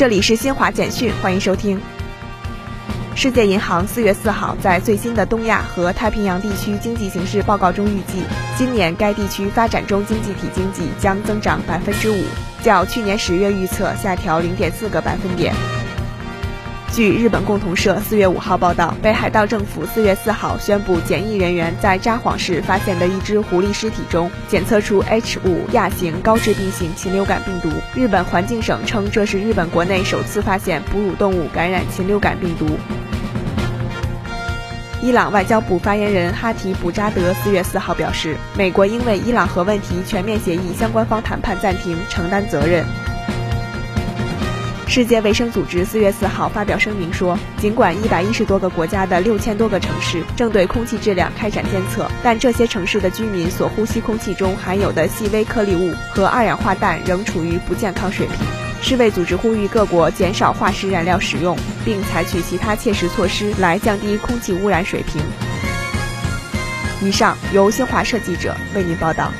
这里是新华简讯，欢迎收听。世界银行四月四号在最新的东亚和太平洋地区经济形势报告中预计，今年该地区发展中经济体经济将增长百分之五，较去年十月预测下调零点四个百分点。据日本共同社四月五号报道，北海道政府四月四号宣布，检疫人员在札幌市发现的一只狐狸尸体中检测出 H 五亚型高致病性禽流感病毒。日本环境省称，这是日本国内首次发现哺乳动物感染禽流感病毒。伊朗外交部发言人哈提卜扎德四月四号表示，美国因为伊朗核问题全面协议相关方谈判暂停承担责任。世界卫生组织四月四号发表声明说，尽管一百一十多个国家的六千多个城市正对空气质量开展监测，但这些城市的居民所呼吸空气中含有的细微颗粒物和二氧化氮仍处于不健康水平。世卫组织呼吁各国减少化石燃料使用，并采取其他切实措施来降低空气污染水平。以上由新华社记者为您报道。